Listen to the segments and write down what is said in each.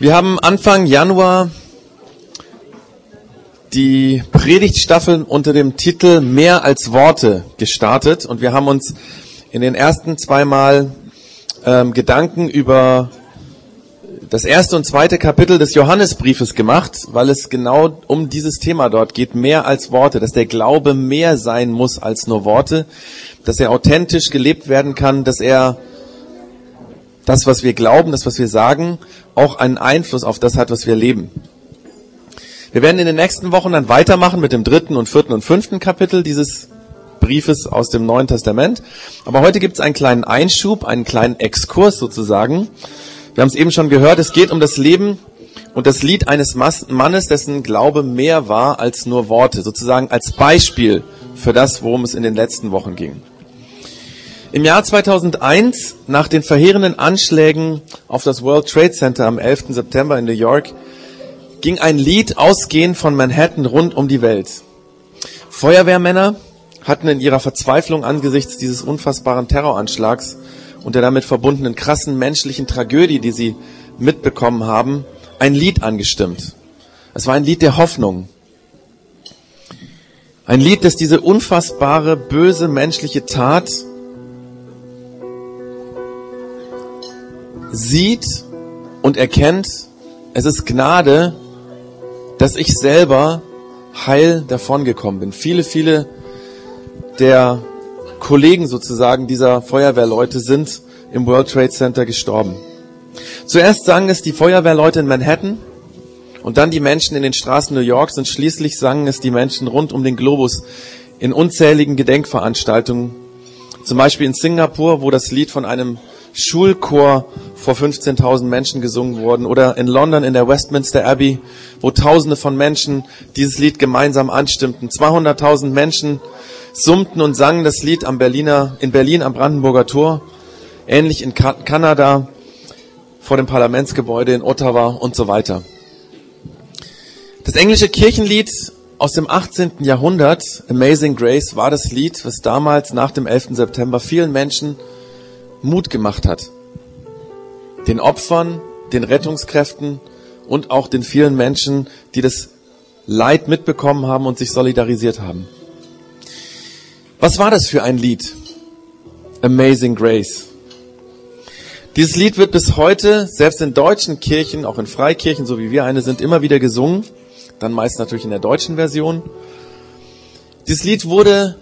Wir haben Anfang Januar die Predigtstaffel unter dem Titel Mehr als Worte gestartet und wir haben uns in den ersten zweimal ähm, Gedanken über das erste und zweite Kapitel des Johannesbriefes gemacht, weil es genau um dieses Thema dort geht, mehr als Worte, dass der Glaube mehr sein muss als nur Worte, dass er authentisch gelebt werden kann, dass er das, was wir glauben, das, was wir sagen, auch einen Einfluss auf das hat, was wir leben. Wir werden in den nächsten Wochen dann weitermachen mit dem dritten und vierten und fünften Kapitel dieses Briefes aus dem Neuen Testament. Aber heute gibt es einen kleinen Einschub, einen kleinen Exkurs sozusagen. Wir haben es eben schon gehört, es geht um das Leben und das Lied eines Mannes, dessen Glaube mehr war als nur Worte, sozusagen als Beispiel für das, worum es in den letzten Wochen ging. Im Jahr 2001, nach den verheerenden Anschlägen auf das World Trade Center am 11. September in New York, ging ein Lied ausgehend von Manhattan rund um die Welt. Feuerwehrmänner hatten in ihrer Verzweiflung angesichts dieses unfassbaren Terroranschlags und der damit verbundenen krassen menschlichen Tragödie, die sie mitbekommen haben, ein Lied angestimmt. Es war ein Lied der Hoffnung. Ein Lied, das diese unfassbare, böse menschliche Tat sieht und erkennt, es ist Gnade, dass ich selber heil davongekommen bin. Viele, viele der Kollegen sozusagen dieser Feuerwehrleute sind im World Trade Center gestorben. Zuerst sangen es die Feuerwehrleute in Manhattan und dann die Menschen in den Straßen New Yorks und schließlich sangen es die Menschen rund um den Globus in unzähligen Gedenkveranstaltungen. Zum Beispiel in Singapur, wo das Lied von einem Schulchor vor 15.000 Menschen gesungen wurden oder in London in der Westminster Abbey, wo Tausende von Menschen dieses Lied gemeinsam anstimmten. 200.000 Menschen summten und sangen das Lied am Berliner, in Berlin am Brandenburger Tor, ähnlich in Kanada vor dem Parlamentsgebäude in Ottawa und so weiter. Das englische Kirchenlied aus dem 18. Jahrhundert, Amazing Grace, war das Lied, was damals nach dem 11. September vielen Menschen Mut gemacht hat. Den Opfern, den Rettungskräften und auch den vielen Menschen, die das Leid mitbekommen haben und sich solidarisiert haben. Was war das für ein Lied? Amazing Grace. Dieses Lied wird bis heute, selbst in deutschen Kirchen, auch in Freikirchen, so wie wir eine sind, immer wieder gesungen. Dann meist natürlich in der deutschen Version. Dieses Lied wurde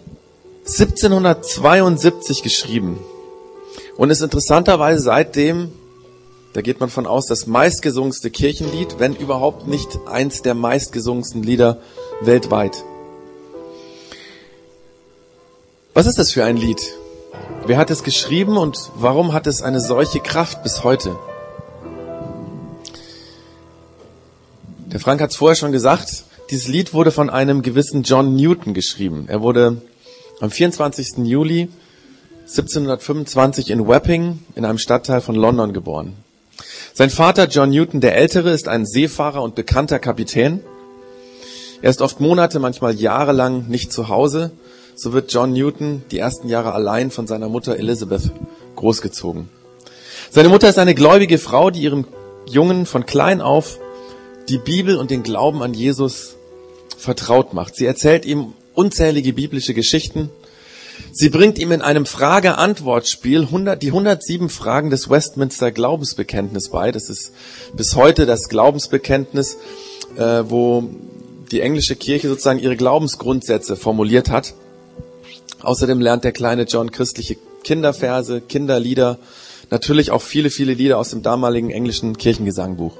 1772 geschrieben und ist interessanterweise seitdem, da geht man von aus, das meistgesungenste Kirchenlied, wenn überhaupt nicht eins der meistgesungensten Lieder weltweit. Was ist das für ein Lied? Wer hat es geschrieben und warum hat es eine solche Kraft bis heute? Der Frank hat es vorher schon gesagt, dieses Lied wurde von einem gewissen John Newton geschrieben. Er wurde am 24. Juli 1725 in Wapping in einem Stadtteil von London geboren. Sein Vater John Newton der Ältere ist ein Seefahrer und bekannter Kapitän. Er ist oft Monate, manchmal jahrelang nicht zu Hause. So wird John Newton die ersten Jahre allein von seiner Mutter Elizabeth großgezogen. Seine Mutter ist eine gläubige Frau, die ihrem Jungen von klein auf die Bibel und den Glauben an Jesus vertraut macht. Sie erzählt ihm unzählige biblische Geschichten Sie bringt ihm in einem Frage-Antwort-Spiel die 107 Fragen des Westminster Glaubensbekenntnis bei. Das ist bis heute das Glaubensbekenntnis, äh, wo die englische Kirche sozusagen ihre Glaubensgrundsätze formuliert hat. Außerdem lernt der kleine John christliche Kinderverse, Kinderlieder, natürlich auch viele, viele Lieder aus dem damaligen englischen Kirchengesangbuch.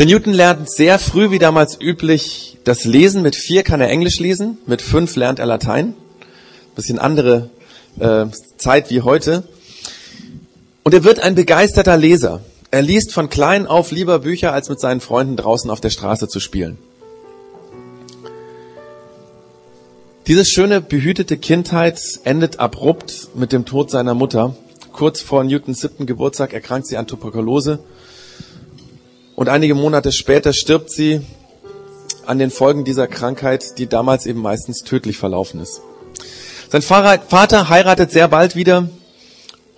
Der Newton lernt sehr früh, wie damals üblich, das Lesen. Mit vier kann er Englisch lesen, mit fünf lernt er Latein. Bisschen andere äh, Zeit wie heute. Und er wird ein begeisterter Leser. Er liest von klein auf lieber Bücher, als mit seinen Freunden draußen auf der Straße zu spielen. Diese schöne, behütete Kindheit endet abrupt mit dem Tod seiner Mutter. Kurz vor Newtons siebten Geburtstag erkrankt sie an Tuberkulose und einige Monate später stirbt sie an den Folgen dieser Krankheit, die damals eben meistens tödlich verlaufen ist. Sein Vater heiratet sehr bald wieder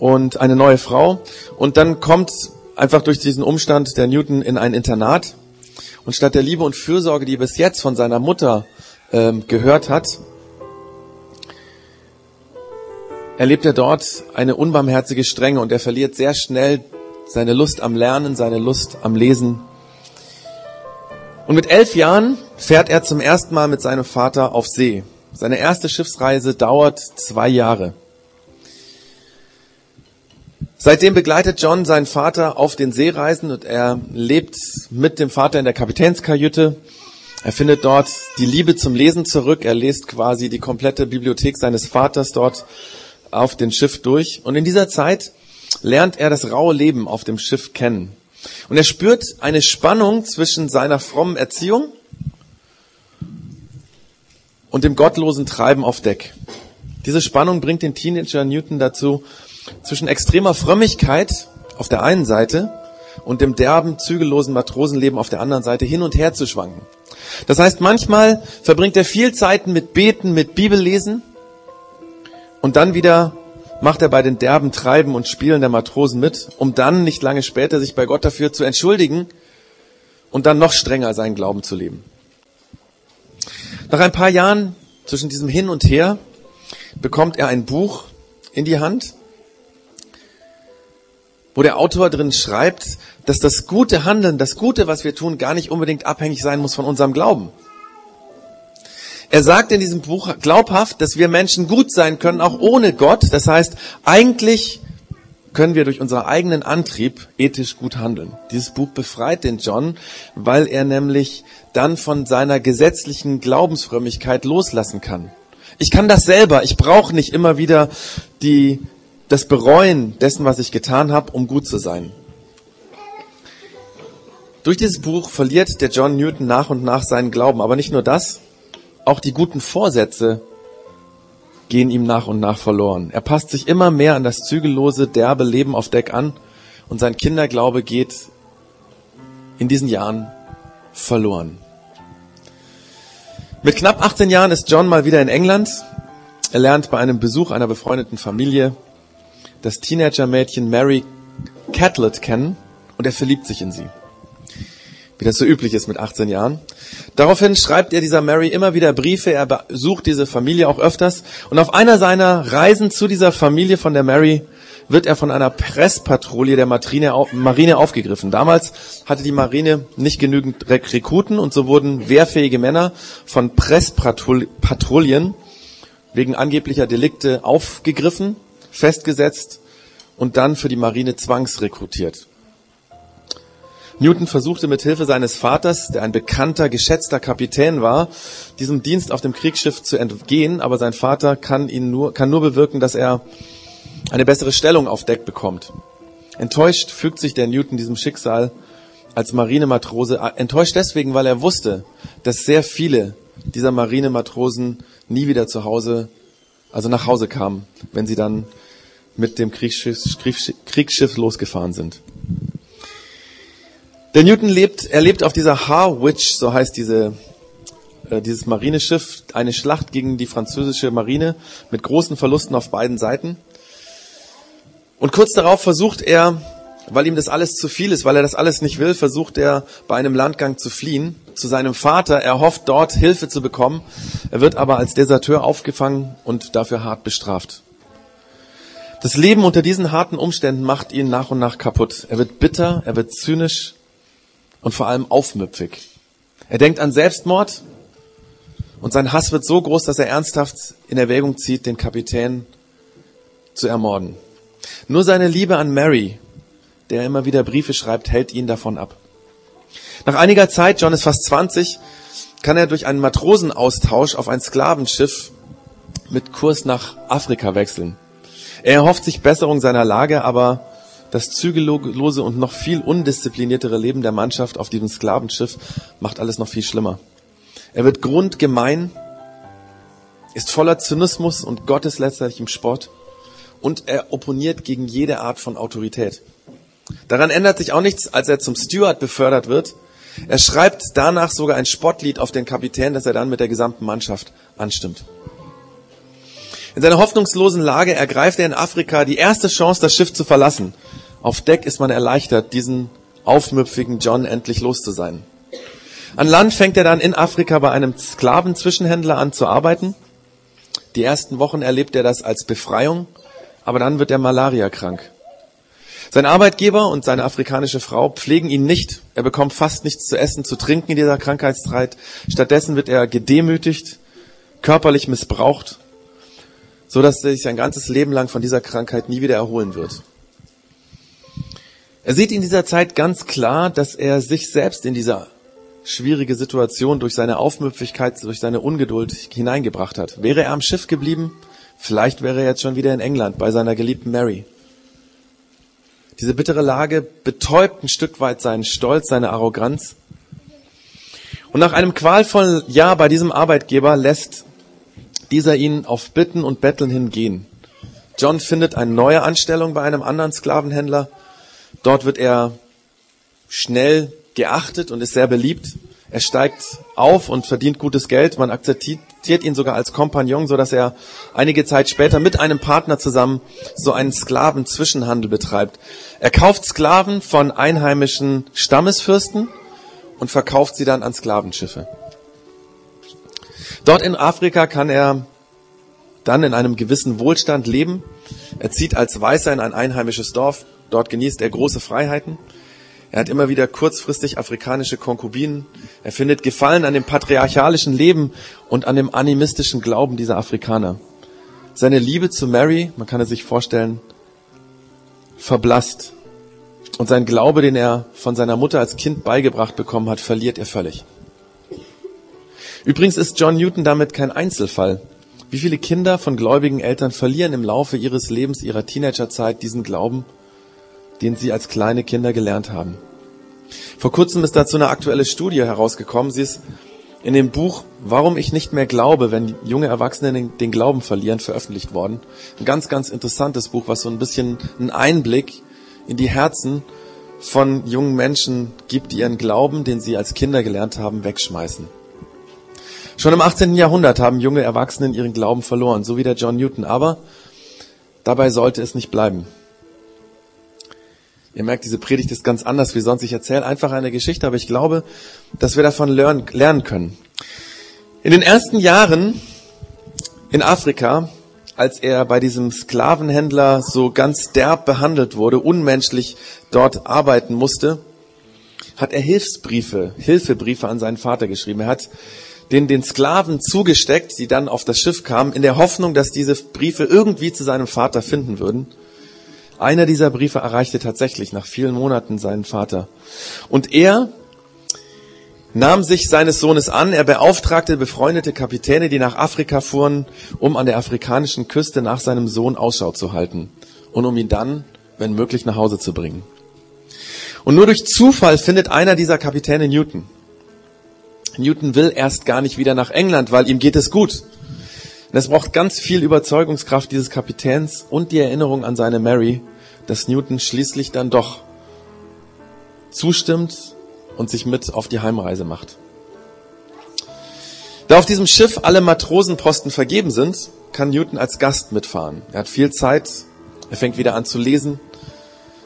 und eine neue Frau. Und dann kommt einfach durch diesen Umstand der Newton in ein Internat. Und statt der Liebe und Fürsorge, die er bis jetzt von seiner Mutter ähm, gehört hat, erlebt er dort eine unbarmherzige Strenge und er verliert sehr schnell seine Lust am Lernen, seine Lust am Lesen. Und mit elf Jahren fährt er zum ersten Mal mit seinem Vater auf See. Seine erste Schiffsreise dauert zwei Jahre. Seitdem begleitet John seinen Vater auf den Seereisen und er lebt mit dem Vater in der Kapitänskajüte. Er findet dort die Liebe zum Lesen zurück. Er liest quasi die komplette Bibliothek seines Vaters dort auf dem Schiff durch. Und in dieser Zeit lernt er das raue Leben auf dem Schiff kennen. Und er spürt eine Spannung zwischen seiner frommen Erziehung und dem gottlosen Treiben auf Deck. Diese Spannung bringt den Teenager Newton dazu, zwischen extremer Frömmigkeit auf der einen Seite und dem derben, zügellosen Matrosenleben auf der anderen Seite hin und her zu schwanken. Das heißt, manchmal verbringt er viel Zeit mit Beten, mit Bibellesen und dann wieder macht er bei den derben Treiben und Spielen der Matrosen mit, um dann nicht lange später sich bei Gott dafür zu entschuldigen und dann noch strenger seinen Glauben zu leben. Nach ein paar Jahren zwischen diesem Hin und Her bekommt er ein Buch in die Hand, wo der Autor drin schreibt, dass das gute Handeln, das Gute, was wir tun, gar nicht unbedingt abhängig sein muss von unserem Glauben. Er sagt in diesem Buch glaubhaft, dass wir Menschen gut sein können, auch ohne Gott. Das heißt, eigentlich können wir durch unseren eigenen Antrieb ethisch gut handeln. Dieses Buch befreit den John, weil er nämlich dann von seiner gesetzlichen Glaubensfrömmigkeit loslassen kann. Ich kann das selber. Ich brauche nicht immer wieder die, das Bereuen dessen, was ich getan habe, um gut zu sein. Durch dieses Buch verliert der John Newton nach und nach seinen Glauben. Aber nicht nur das, auch die guten Vorsätze gehen ihm nach und nach verloren. Er passt sich immer mehr an das zügellose, derbe Leben auf Deck an und sein Kinderglaube geht in diesen Jahren verloren. Mit knapp 18 Jahren ist John mal wieder in England. Er lernt bei einem Besuch einer befreundeten Familie das Teenager-Mädchen Mary Catlett kennen und er verliebt sich in sie wie das so üblich ist mit 18 Jahren. Daraufhin schreibt er dieser Mary immer wieder Briefe, er besucht diese Familie auch öfters und auf einer seiner Reisen zu dieser Familie von der Mary wird er von einer Presspatrouille der Marine, aufgegriffen. Damals hatte die Marine nicht genügend Rekruten und so wurden wehrfähige Männer von Presspatrouillen wegen angeblicher Delikte aufgegriffen, festgesetzt und dann für die Marine zwangsrekrutiert. Newton versuchte mit Hilfe seines Vaters, der ein bekannter, geschätzter Kapitän war, diesem Dienst auf dem Kriegsschiff zu entgehen, aber sein Vater kann ihn nur, kann nur bewirken, dass er eine bessere Stellung auf Deck bekommt. Enttäuscht fügt sich der Newton diesem Schicksal als Marinematrose, enttäuscht deswegen, weil er wusste, dass sehr viele dieser Marinematrosen nie wieder zu Hause, also nach Hause kamen, wenn sie dann mit dem Kriegsschiff, Kriegsschiff losgefahren sind. Der Newton lebt, er lebt auf dieser Harwich, so heißt diese, äh, dieses Marineschiff, eine Schlacht gegen die französische Marine mit großen Verlusten auf beiden Seiten. Und kurz darauf versucht er, weil ihm das alles zu viel ist, weil er das alles nicht will, versucht er bei einem Landgang zu fliehen zu seinem Vater. Er hofft dort Hilfe zu bekommen. Er wird aber als Deserteur aufgefangen und dafür hart bestraft. Das Leben unter diesen harten Umständen macht ihn nach und nach kaputt. Er wird bitter, er wird zynisch, und vor allem aufmüpfig. Er denkt an Selbstmord und sein Hass wird so groß, dass er ernsthaft in Erwägung zieht, den Kapitän zu ermorden. Nur seine Liebe an Mary, der immer wieder Briefe schreibt, hält ihn davon ab. Nach einiger Zeit, John ist fast 20, kann er durch einen Matrosenaustausch auf ein Sklavenschiff mit Kurs nach Afrika wechseln. Er erhofft sich Besserung seiner Lage, aber das zügellose und noch viel undiszipliniertere Leben der Mannschaft auf diesem Sklavenschiff macht alles noch viel schlimmer. Er wird grundgemein, ist voller Zynismus und gotteslästerlichem Spott und er opponiert gegen jede Art von Autorität. Daran ändert sich auch nichts, als er zum Steward befördert wird. Er schreibt danach sogar ein Spottlied auf den Kapitän, das er dann mit der gesamten Mannschaft anstimmt. In seiner hoffnungslosen Lage ergreift er in Afrika die erste Chance, das Schiff zu verlassen Auf Deck ist man erleichtert, diesen aufmüpfigen John endlich los zu sein. An Land fängt er dann in Afrika bei einem Sklavenzwischenhändler an zu arbeiten. Die ersten Wochen erlebt er das als Befreiung, aber dann wird er Malaria krank. Sein Arbeitgeber und seine afrikanische Frau pflegen ihn nicht. Er bekommt fast nichts zu essen, zu trinken in dieser Krankheitszeit. Stattdessen wird er gedemütigt, körperlich missbraucht, so dass er sich sein ganzes Leben lang von dieser Krankheit nie wieder erholen wird. Er sieht in dieser Zeit ganz klar, dass er sich selbst in dieser schwierige Situation durch seine Aufmüpfigkeit, durch seine Ungeduld hineingebracht hat. Wäre er am Schiff geblieben, vielleicht wäre er jetzt schon wieder in England bei seiner geliebten Mary. Diese bittere Lage betäubt ein Stück weit seinen Stolz, seine Arroganz. Und nach einem qualvollen Jahr bei diesem Arbeitgeber lässt dieser ihn auf Bitten und Betteln hingehen. John findet eine neue Anstellung bei einem anderen Sklavenhändler. Dort wird er schnell geachtet und ist sehr beliebt. Er steigt auf und verdient gutes Geld. Man akzeptiert ihn sogar als Kompagnon, so dass er einige Zeit später mit einem Partner zusammen so einen Sklavenzwischenhandel betreibt. Er kauft Sklaven von einheimischen Stammesfürsten und verkauft sie dann an Sklavenschiffe. Dort in Afrika kann er dann in einem gewissen Wohlstand leben. Er zieht als Weißer in ein einheimisches Dorf. Dort genießt er große Freiheiten. Er hat immer wieder kurzfristig afrikanische Konkubinen. Er findet Gefallen an dem patriarchalischen Leben und an dem animistischen Glauben dieser Afrikaner. Seine Liebe zu Mary, man kann es sich vorstellen, verblasst. Und sein Glaube, den er von seiner Mutter als Kind beigebracht bekommen hat, verliert er völlig. Übrigens ist John Newton damit kein Einzelfall. Wie viele Kinder von gläubigen Eltern verlieren im Laufe ihres Lebens, ihrer Teenagerzeit diesen Glauben den sie als kleine Kinder gelernt haben. Vor kurzem ist dazu eine aktuelle Studie herausgekommen. Sie ist in dem Buch Warum ich nicht mehr glaube, wenn junge Erwachsene den, Glauben verlieren, veröffentlicht worden. Ein ganz, ganz interessantes Buch, was so ein bisschen einen Einblick in die Herzen von jungen Menschen gibt, die ihren Glauben, den sie als Kinder gelernt haben, wegschmeißen. Schon im 18. Jahrhundert haben junge Erwachsene ihren Glauben verloren, so wie der John Newton. Aber dabei sollte es nicht bleiben. Ihr merkt, diese Predigt ist ganz anders wie sonst. Ich erzähle einfach eine Geschichte, aber ich glaube, dass wir davon lernen können. In den ersten Jahren in Afrika, als er bei diesem Sklavenhändler so ganz derb behandelt wurde, unmenschlich dort arbeiten musste, hat er Hilfsbriefe, Hilfebriefe an seinen Vater geschrieben. Er hat den, den Sklaven zugesteckt, die dann auf das Schiff kamen, in der Hoffnung, dass diese Briefe irgendwie zu seinem Vater finden würden. Einer dieser Briefe erreichte tatsächlich nach vielen Monaten seinen Vater. Und er nahm sich seines Sohnes an. Er beauftragte befreundete Kapitäne, die nach Afrika fuhren, um an der afrikanischen Küste nach seinem Sohn Ausschau zu halten und um ihn dann, wenn möglich, nach Hause zu bringen. Und nur durch Zufall findet einer dieser Kapitäne Newton. Newton will erst gar nicht wieder nach England, weil ihm geht es gut. Und es braucht ganz viel Überzeugungskraft dieses Kapitäns und die Erinnerung an seine Mary, dass Newton schließlich dann doch zustimmt und sich mit auf die Heimreise macht. Da auf diesem Schiff alle Matrosenposten vergeben sind, kann Newton als Gast mitfahren. Er hat viel Zeit, er fängt wieder an zu lesen.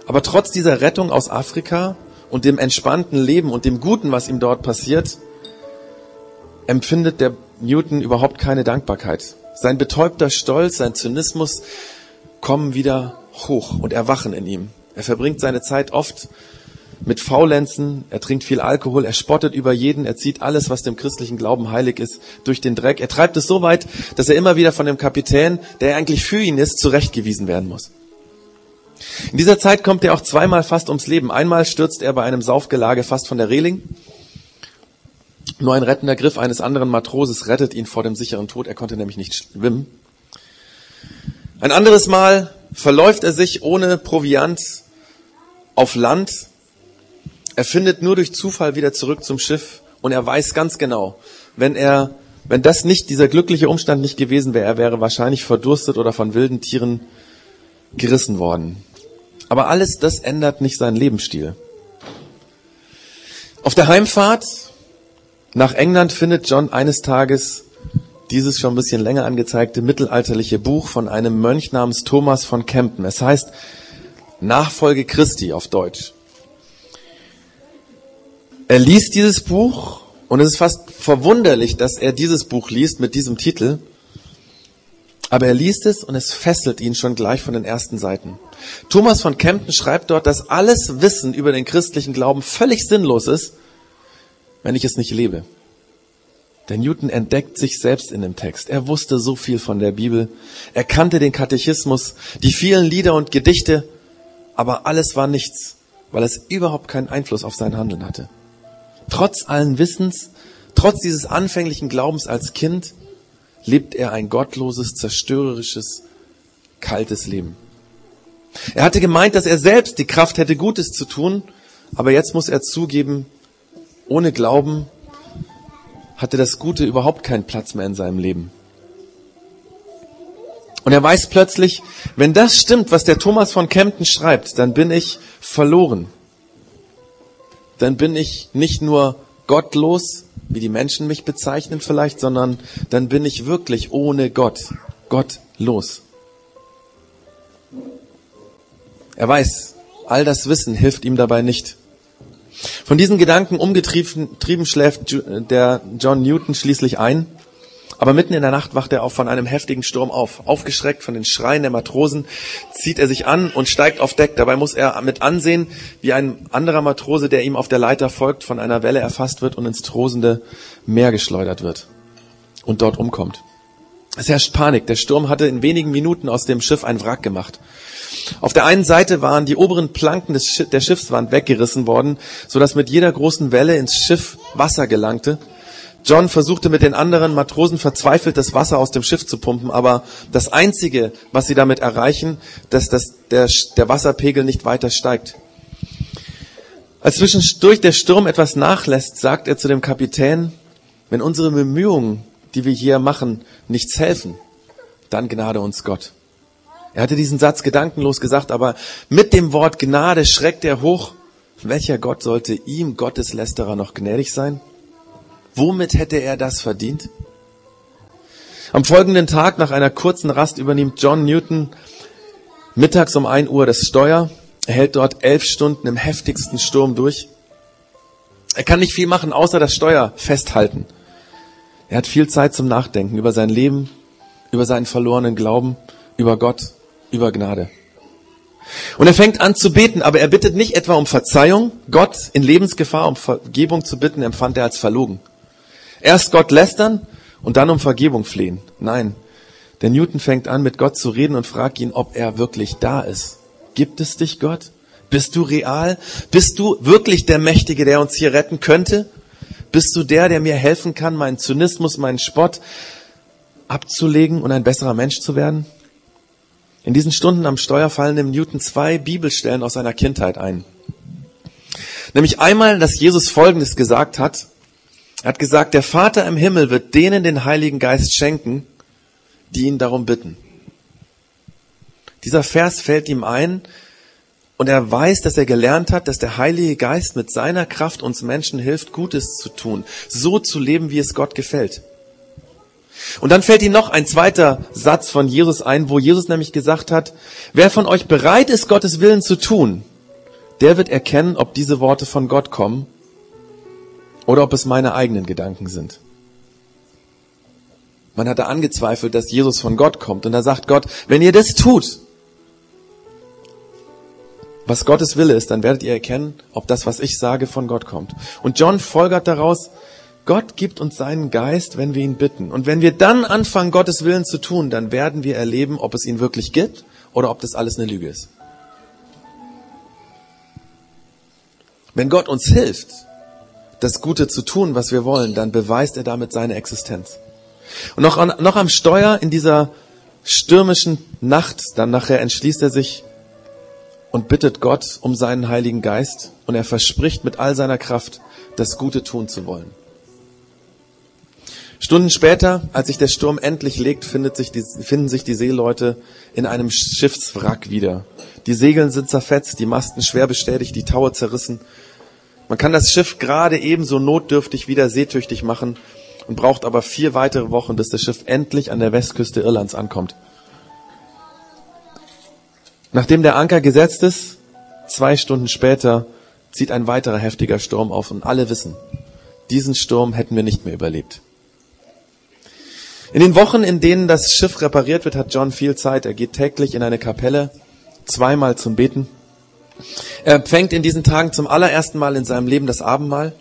Aber trotz dieser Rettung aus Afrika und dem entspannten Leben und dem Guten, was ihm dort passiert, empfindet der Newton überhaupt keine Dankbarkeit. Sein betäubter Stolz, sein Zynismus kommen wieder hoch und erwachen in ihm. Er verbringt seine Zeit oft mit Faulenzen, er trinkt viel Alkohol, er spottet über jeden, er zieht alles, was dem christlichen Glauben heilig ist, durch den Dreck. Er treibt es so weit, dass er immer wieder von dem Kapitän, der eigentlich für ihn ist, zurechtgewiesen werden muss. In dieser Zeit kommt er auch zweimal fast ums Leben. Einmal stürzt er bei einem Saufgelage fast von der Reling. Nur ein rettender Griff eines anderen Matroses rettet ihn vor dem sicheren Tod. Er konnte nämlich nicht schwimmen. Ein anderes Mal verläuft er sich ohne Proviant auf Land. Er findet nur durch Zufall wieder zurück zum Schiff und er weiß ganz genau, wenn er, wenn das nicht, dieser glückliche Umstand nicht gewesen wäre, er wäre wahrscheinlich verdurstet oder von wilden Tieren gerissen worden. Aber alles das ändert nicht seinen Lebensstil. Auf der Heimfahrt nach England findet John eines Tages dieses schon ein bisschen länger angezeigte mittelalterliche Buch von einem Mönch namens Thomas von Kempen. Es heißt Nachfolge Christi auf Deutsch. Er liest dieses Buch und es ist fast verwunderlich, dass er dieses Buch liest mit diesem Titel. Aber er liest es und es fesselt ihn schon gleich von den ersten Seiten. Thomas von Kempten schreibt dort, dass alles Wissen über den christlichen Glauben völlig sinnlos ist, wenn ich es nicht lebe. Der Newton entdeckt sich selbst in dem Text. Er wusste so viel von der Bibel. Er kannte den Katechismus, die vielen Lieder und Gedichte, aber alles war nichts, weil es überhaupt keinen Einfluss auf sein Handeln hatte. Trotz allen Wissens, trotz dieses anfänglichen Glaubens als Kind, lebt er ein gottloses, zerstörerisches, kaltes Leben. Er hatte gemeint, dass er selbst die Kraft hätte, Gutes zu tun, aber jetzt muss er zugeben, ohne Glauben hatte das Gute überhaupt keinen Platz mehr in seinem Leben. Und er weiß plötzlich, wenn das stimmt, was der Thomas von Kempten schreibt, dann bin ich verloren. Dann bin ich nicht nur gottlos, wie die Menschen mich bezeichnen vielleicht, sondern dann bin ich wirklich ohne Gott, gottlos. Er weiß, all das Wissen hilft ihm dabei nicht. Von diesen Gedanken umgetrieben schläft der John Newton schließlich ein. Aber mitten in der Nacht wacht er auch von einem heftigen Sturm auf. Aufgeschreckt von den Schreien der Matrosen zieht er sich an und steigt auf Deck. Dabei muss er mit ansehen, wie ein anderer Matrose, der ihm auf der Leiter folgt, von einer Welle erfasst wird und ins tosende Meer geschleudert wird und dort umkommt. Es herrscht Panik. Der Sturm hatte in wenigen Minuten aus dem Schiff ein Wrack gemacht. Auf der einen Seite waren die oberen Planken des, der Schiffswand weggerissen worden, so dass mit jeder großen Welle ins Schiff Wasser gelangte. John versuchte mit den anderen Matrosen verzweifelt das Wasser aus dem Schiff zu pumpen, aber das Einzige, was sie damit erreichen, dass das, der, der Wasserpegel nicht weiter steigt. Als zwischendurch der Sturm etwas nachlässt, sagt er zu dem Kapitän, wenn unsere Bemühungen, die wir hier machen, nichts helfen, dann gnade uns Gott. Er hatte diesen Satz gedankenlos gesagt, aber mit dem Wort Gnade schreckt er hoch. Welcher Gott sollte ihm, Gotteslästerer, noch gnädig sein? Womit hätte er das verdient? Am folgenden Tag, nach einer kurzen Rast, übernimmt John Newton mittags um ein Uhr das Steuer. Er hält dort elf Stunden im heftigsten Sturm durch. Er kann nicht viel machen, außer das Steuer festhalten. Er hat viel Zeit zum Nachdenken über sein Leben, über seinen verlorenen Glauben, über Gott über Gnade. Und er fängt an zu beten, aber er bittet nicht etwa um Verzeihung. Gott in Lebensgefahr um Vergebung zu bitten, empfand er als verlogen. Erst Gott lästern und dann um Vergebung flehen. Nein, der Newton fängt an, mit Gott zu reden und fragt ihn, ob er wirklich da ist. Gibt es dich, Gott? Bist du real? Bist du wirklich der Mächtige, der uns hier retten könnte? Bist du der, der mir helfen kann, meinen Zynismus, meinen Spott abzulegen und ein besserer Mensch zu werden? In diesen Stunden am Steuer fallen dem Newton zwei Bibelstellen aus seiner Kindheit ein. Nämlich einmal, dass Jesus Folgendes gesagt hat. Er hat gesagt, der Vater im Himmel wird denen den Heiligen Geist schenken, die ihn darum bitten. Dieser Vers fällt ihm ein und er weiß, dass er gelernt hat, dass der Heilige Geist mit seiner Kraft uns Menschen hilft, Gutes zu tun, so zu leben, wie es Gott gefällt. Und dann fällt ihm noch ein zweiter Satz von Jesus ein, wo Jesus nämlich gesagt hat, wer von euch bereit ist, Gottes Willen zu tun, der wird erkennen, ob diese Worte von Gott kommen oder ob es meine eigenen Gedanken sind. Man hatte angezweifelt, dass Jesus von Gott kommt. Und da sagt Gott, wenn ihr das tut, was Gottes Wille ist, dann werdet ihr erkennen, ob das, was ich sage, von Gott kommt. Und John folgert daraus, Gott gibt uns seinen Geist, wenn wir ihn bitten. Und wenn wir dann anfangen, Gottes Willen zu tun, dann werden wir erleben, ob es ihn wirklich gibt oder ob das alles eine Lüge ist. Wenn Gott uns hilft, das Gute zu tun, was wir wollen, dann beweist er damit seine Existenz. Und noch, an, noch am Steuer in dieser stürmischen Nacht, dann nachher entschließt er sich und bittet Gott um seinen Heiligen Geist und er verspricht mit all seiner Kraft, das Gute tun zu wollen. Stunden später, als sich der Sturm endlich legt, sich die, finden sich die Seeleute in einem Schiffswrack wieder. Die Segeln sind zerfetzt, die Masten schwer bestätigt, die Taue zerrissen. Man kann das Schiff gerade ebenso notdürftig wieder seetüchtig machen und braucht aber vier weitere Wochen, bis das Schiff endlich an der Westküste Irlands ankommt. Nachdem der Anker gesetzt ist, zwei Stunden später zieht ein weiterer heftiger Sturm auf und alle wissen, diesen Sturm hätten wir nicht mehr überlebt. In den Wochen, in denen das Schiff repariert wird, hat John viel Zeit. Er geht täglich in eine Kapelle, zweimal zum Beten. Er empfängt in diesen Tagen zum allerersten Mal in seinem Leben das Abendmahl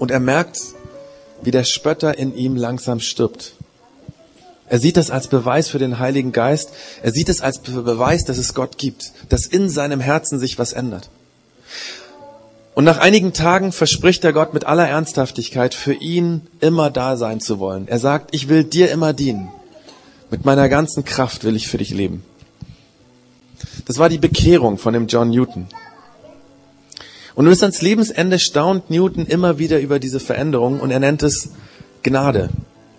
und er merkt, wie der Spötter in ihm langsam stirbt. Er sieht das als Beweis für den Heiligen Geist. Er sieht es als Beweis, dass es Gott gibt, dass in seinem Herzen sich was ändert. Und nach einigen Tagen verspricht er Gott mit aller Ernsthaftigkeit, für ihn immer da sein zu wollen. Er sagt, ich will dir immer dienen. Mit meiner ganzen Kraft will ich für dich leben. Das war die Bekehrung von dem John Newton. Und bis ans Lebensende staunt Newton immer wieder über diese Veränderung und er nennt es Gnade,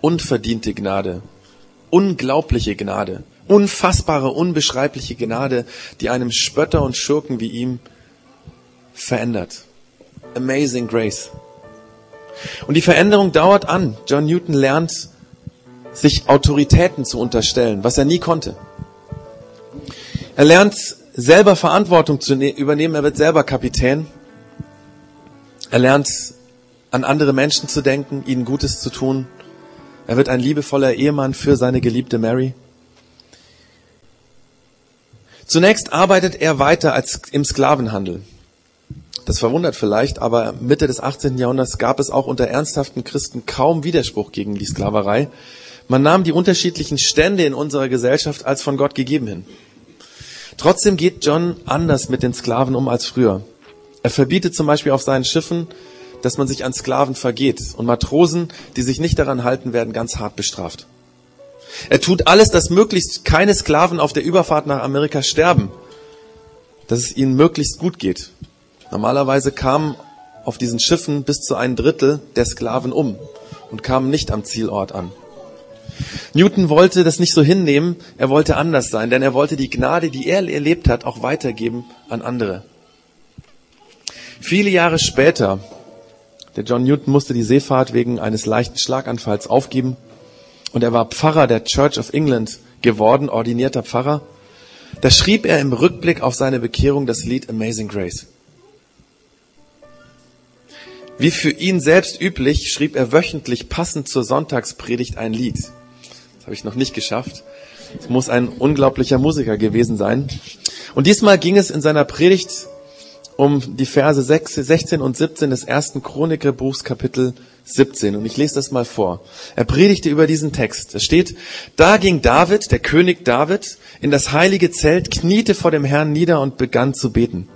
unverdiente Gnade, unglaubliche Gnade, unfassbare, unbeschreibliche Gnade, die einem Spötter und Schurken wie ihm verändert. Amazing Grace. Und die Veränderung dauert an. John Newton lernt, sich Autoritäten zu unterstellen, was er nie konnte. Er lernt selber Verantwortung zu ne-, übernehmen, er wird selber Kapitän. Er lernt an andere Menschen zu denken, ihnen Gutes zu tun. Er wird ein liebevoller Ehemann für seine geliebte Mary. Zunächst arbeitet er weiter als im Sklavenhandel. Das verwundert vielleicht, aber Mitte des 18. Jahrhunderts gab es auch unter ernsthaften Christen kaum Widerspruch gegen die Sklaverei. Man nahm die unterschiedlichen Stände in unserer Gesellschaft als von Gott gegeben hin. Trotzdem geht John anders mit den Sklaven um als früher. Er verbietet zum Beispiel auf seinen Schiffen, dass man sich an Sklaven vergeht und Matrosen, die sich nicht daran halten, werden ganz hart bestraft. Er tut alles, dass möglichst keine Sklaven auf der Überfahrt nach Amerika sterben, dass es ihnen möglichst gut geht. Normalerweise kamen auf diesen Schiffen bis zu ein Drittel der Sklaven um und kamen nicht am Zielort an. Newton wollte das nicht so hinnehmen, er wollte anders sein, denn er wollte die Gnade, die er erlebt hat, auch weitergeben an andere. Viele Jahre später, der John Newton musste die Seefahrt wegen eines leichten Schlaganfalls aufgeben und er war Pfarrer der Church of England geworden, ordinierter Pfarrer. Da schrieb er im Rückblick auf seine Bekehrung das Lied Amazing Grace. Wie für ihn selbst üblich, schrieb er wöchentlich passend zur Sonntagspredigt ein Lied. Das habe ich noch nicht geschafft. Es muss ein unglaublicher Musiker gewesen sein. Und diesmal ging es in seiner Predigt um die Verse 16 und 17 des ersten Chronikerbuchs Kapitel 17. Und ich lese das mal vor. Er predigte über diesen Text. Es steht, da ging David, der König David, in das heilige Zelt, kniete vor dem Herrn nieder und begann zu beten.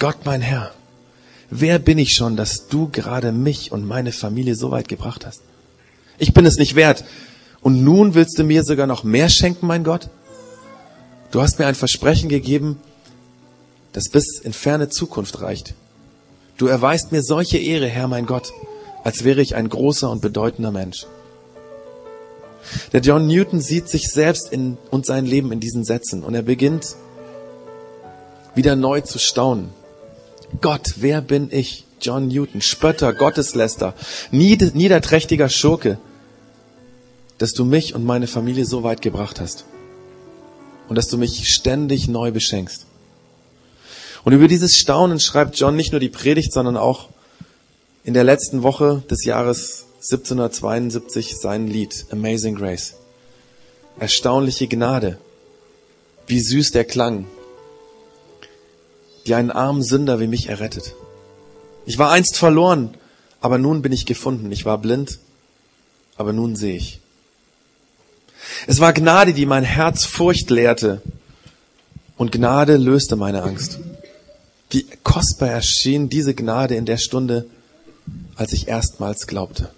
Gott mein Herr, wer bin ich schon, dass du gerade mich und meine Familie so weit gebracht hast? Ich bin es nicht wert. Und nun willst du mir sogar noch mehr schenken, mein Gott? Du hast mir ein Versprechen gegeben, das bis in ferne Zukunft reicht. Du erweist mir solche Ehre, Herr mein Gott, als wäre ich ein großer und bedeutender Mensch. Der John Newton sieht sich selbst in, und sein Leben in diesen Sätzen und er beginnt wieder neu zu staunen. Gott, wer bin ich? John Newton, Spötter, Gottesläster, niederträchtiger Schurke, dass du mich und meine Familie so weit gebracht hast und dass du mich ständig neu beschenkst. Und über dieses Staunen schreibt John nicht nur die Predigt, sondern auch in der letzten Woche des Jahres 1772 sein Lied Amazing Grace. Erstaunliche Gnade. Wie süß der Klang, die einen armen Sünder wie mich errettet. Ich war einst verloren, aber nun bin ich gefunden. Ich war blind, aber nun sehe ich. Es war Gnade, die mein Herz Furcht lehrte, und Gnade löste meine Angst. Wie kostbar erschien diese Gnade in der Stunde, als ich erstmals glaubte.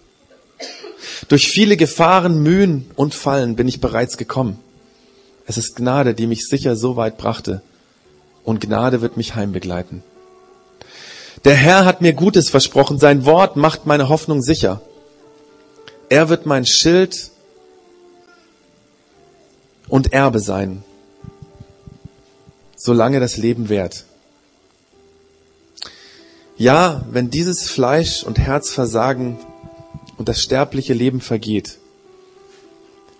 Durch viele Gefahren, Mühen und Fallen bin ich bereits gekommen. Es ist Gnade, die mich sicher so weit brachte, und Gnade wird mich heimbegleiten. Der Herr hat mir Gutes versprochen, sein Wort macht meine Hoffnung sicher. Er wird mein Schild und Erbe sein, solange das Leben währt. Ja, wenn dieses Fleisch und Herz versagen und das sterbliche Leben vergeht,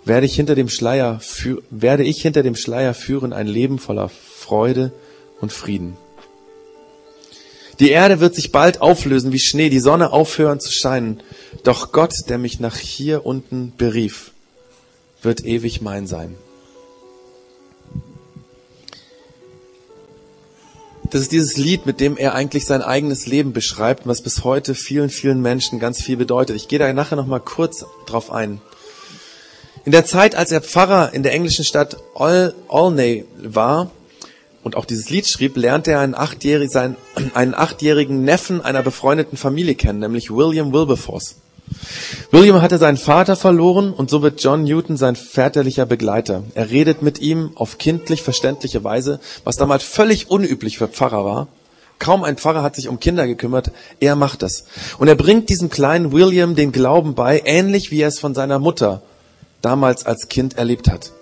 werde ich hinter dem Schleier, werde ich hinter dem Schleier führen ein Leben voller Freude und Frieden. Die Erde wird sich bald auflösen wie Schnee, die Sonne aufhören zu scheinen. Doch Gott, der mich nach hier unten berief, wird ewig mein sein. Das ist dieses Lied, mit dem er eigentlich sein eigenes Leben beschreibt, was bis heute vielen, vielen Menschen ganz viel bedeutet. Ich gehe da nachher noch mal kurz drauf ein. In der Zeit, als er Pfarrer in der englischen Stadt Olney war und auch dieses Lied schrieb, lernte er einen achtjährigen, seinen, einen achtjährigen Neffen einer befreundeten Familie kennen, nämlich William Wilberforce. William hatte seinen Vater verloren und so wird John Newton sein väterlicher Begleiter. Er redet mit ihm auf kindlich verständliche Weise, was damals völlig unüblich für Pfarrer war. Kaum ein Pfarrer hat sich um Kinder gekümmert, er macht das. Und er bringt diesem kleinen William den Glauben bei, ähnlich wie er es von seiner Mutter damals als Kind erlebt hat.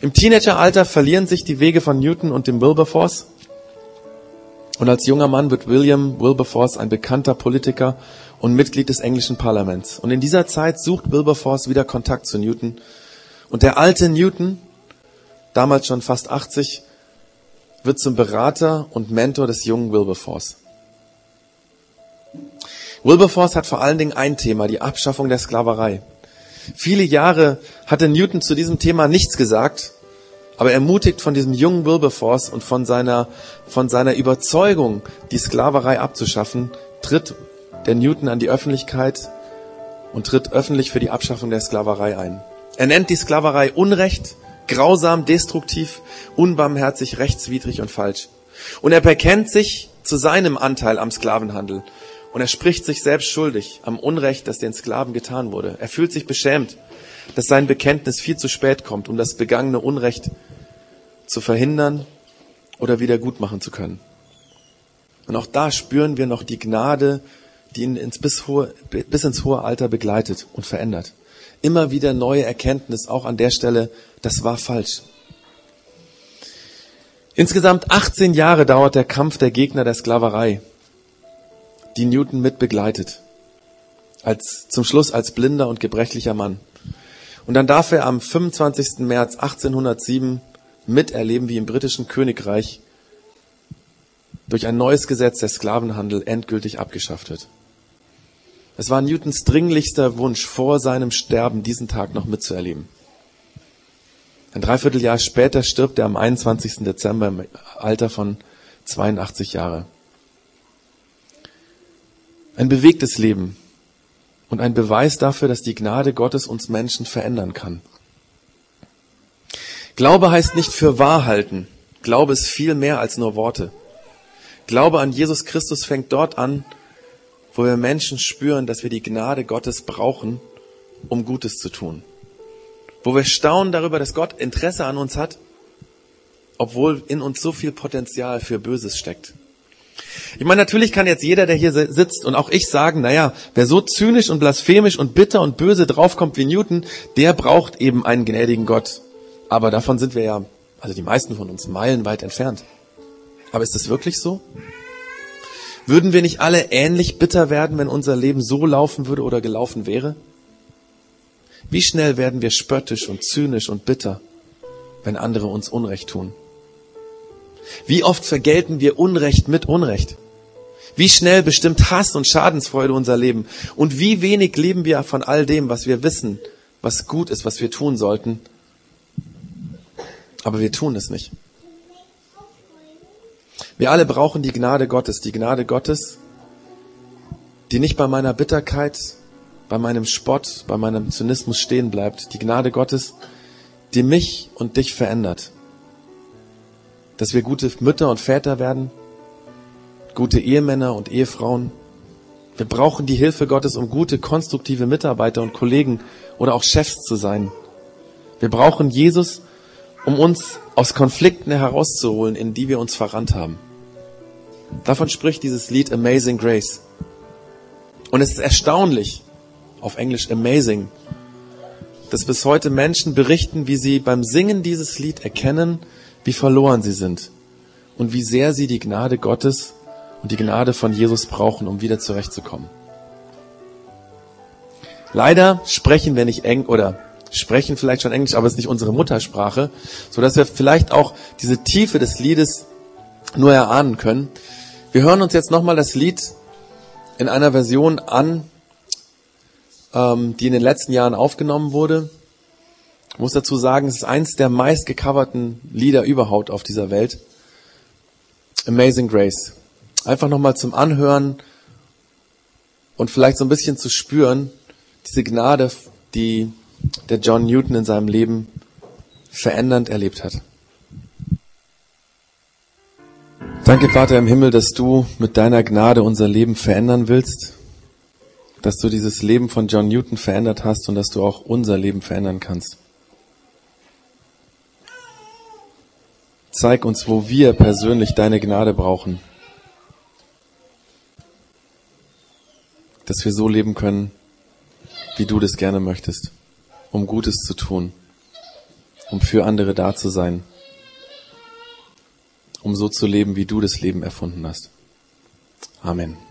Im Teenageralter verlieren sich die Wege von Newton und dem Wilberforce. Und als junger Mann wird William Wilberforce ein bekannter Politiker und Mitglied des englischen Parlaments. Und in dieser Zeit sucht Wilberforce wieder Kontakt zu Newton. Und der alte Newton, damals schon fast 80, wird zum Berater und Mentor des jungen Wilberforce. Wilberforce hat vor allen Dingen ein Thema, die Abschaffung der Sklaverei. Viele Jahre hatte Newton zu diesem Thema nichts gesagt, aber ermutigt von diesem jungen Wilberforce und von seiner, von seiner Überzeugung, die Sklaverei abzuschaffen, tritt der Newton an die Öffentlichkeit und tritt öffentlich für die Abschaffung der Sklaverei ein. Er nennt die Sklaverei Unrecht, grausam, destruktiv, unbarmherzig, rechtswidrig und falsch. Und er bekennt sich zu seinem Anteil am Sklavenhandel. Und er spricht sich selbst schuldig am Unrecht, das den Sklaven getan wurde. Er fühlt sich beschämt, dass sein Bekenntnis viel zu spät kommt, um das begangene Unrecht zu verhindern oder wieder gut machen zu können. Und auch da spüren wir noch die Gnade die ihn ins bis, hohe, bis ins hohe Alter begleitet und verändert. Immer wieder neue Erkenntnis, auch an der Stelle, das war falsch. Insgesamt 18 Jahre dauert der Kampf der Gegner der Sklaverei, die Newton mit begleitet. Als, zum Schluss als blinder und gebrechlicher Mann. Und dann darf er am 25. März 1807 miterleben, wie im britischen Königreich durch ein neues Gesetz der Sklavenhandel endgültig abgeschafft wird. Es war Newtons dringlichster Wunsch, vor seinem Sterben diesen Tag noch mitzuerleben. Ein Dreivierteljahr später stirbt er am 21. Dezember im Alter von 82 Jahre. Ein bewegtes Leben und ein Beweis dafür, dass die Gnade Gottes uns Menschen verändern kann. Glaube heißt nicht für wahr halten. Glaube ist viel mehr als nur Worte. Glaube an Jesus Christus fängt dort an, wo wir Menschen spüren, dass wir die Gnade Gottes brauchen, um Gutes zu tun. Wo wir staunen darüber, dass Gott Interesse an uns hat, obwohl in uns so viel Potenzial für Böses steckt. Ich meine, natürlich kann jetzt jeder, der hier sitzt und auch ich sagen, naja, wer so zynisch und blasphemisch und bitter und böse draufkommt wie Newton, der braucht eben einen gnädigen Gott. Aber davon sind wir ja, also die meisten von uns, meilenweit entfernt. Aber ist das wirklich so? Würden wir nicht alle ähnlich bitter werden, wenn unser Leben so laufen würde oder gelaufen wäre? Wie schnell werden wir spöttisch und zynisch und bitter, wenn andere uns Unrecht tun? Wie oft vergelten wir Unrecht mit Unrecht? Wie schnell bestimmt Hass und Schadensfreude unser Leben? Und wie wenig leben wir von all dem, was wir wissen, was gut ist, was wir tun sollten? Aber wir tun es nicht. Wir alle brauchen die Gnade Gottes, die Gnade Gottes, die nicht bei meiner Bitterkeit, bei meinem Spott, bei meinem Zynismus stehen bleibt. Die Gnade Gottes, die mich und dich verändert. Dass wir gute Mütter und Väter werden, gute Ehemänner und Ehefrauen. Wir brauchen die Hilfe Gottes, um gute, konstruktive Mitarbeiter und Kollegen oder auch Chefs zu sein. Wir brauchen Jesus, um uns aus Konflikten herauszuholen, in die wir uns verrannt haben. Davon spricht dieses Lied Amazing Grace. Und es ist erstaunlich, auf Englisch amazing, dass bis heute Menschen berichten, wie sie beim Singen dieses Lied erkennen, wie verloren sie sind und wie sehr sie die Gnade Gottes und die Gnade von Jesus brauchen, um wieder zurechtzukommen. Leider sprechen wir nicht eng oder sprechen vielleicht schon Englisch, aber es ist nicht unsere Muttersprache, so dass wir vielleicht auch diese Tiefe des Liedes nur erahnen können. Wir hören uns jetzt nochmal das Lied in einer Version an, ähm, die in den letzten Jahren aufgenommen wurde. Ich muss dazu sagen, es ist eins der meist gecoverten Lieder überhaupt auf dieser Welt. Amazing Grace. Einfach nochmal zum Anhören und vielleicht so ein bisschen zu spüren, diese Gnade, die der John Newton in seinem Leben verändernd erlebt hat. Danke, Vater im Himmel, dass du mit deiner Gnade unser Leben verändern willst, dass du dieses Leben von John Newton verändert hast und dass du auch unser Leben verändern kannst. Zeig uns, wo wir persönlich deine Gnade brauchen, dass wir so leben können, wie du das gerne möchtest, um Gutes zu tun, um für andere da zu sein um so zu leben, wie du das Leben erfunden hast. Amen.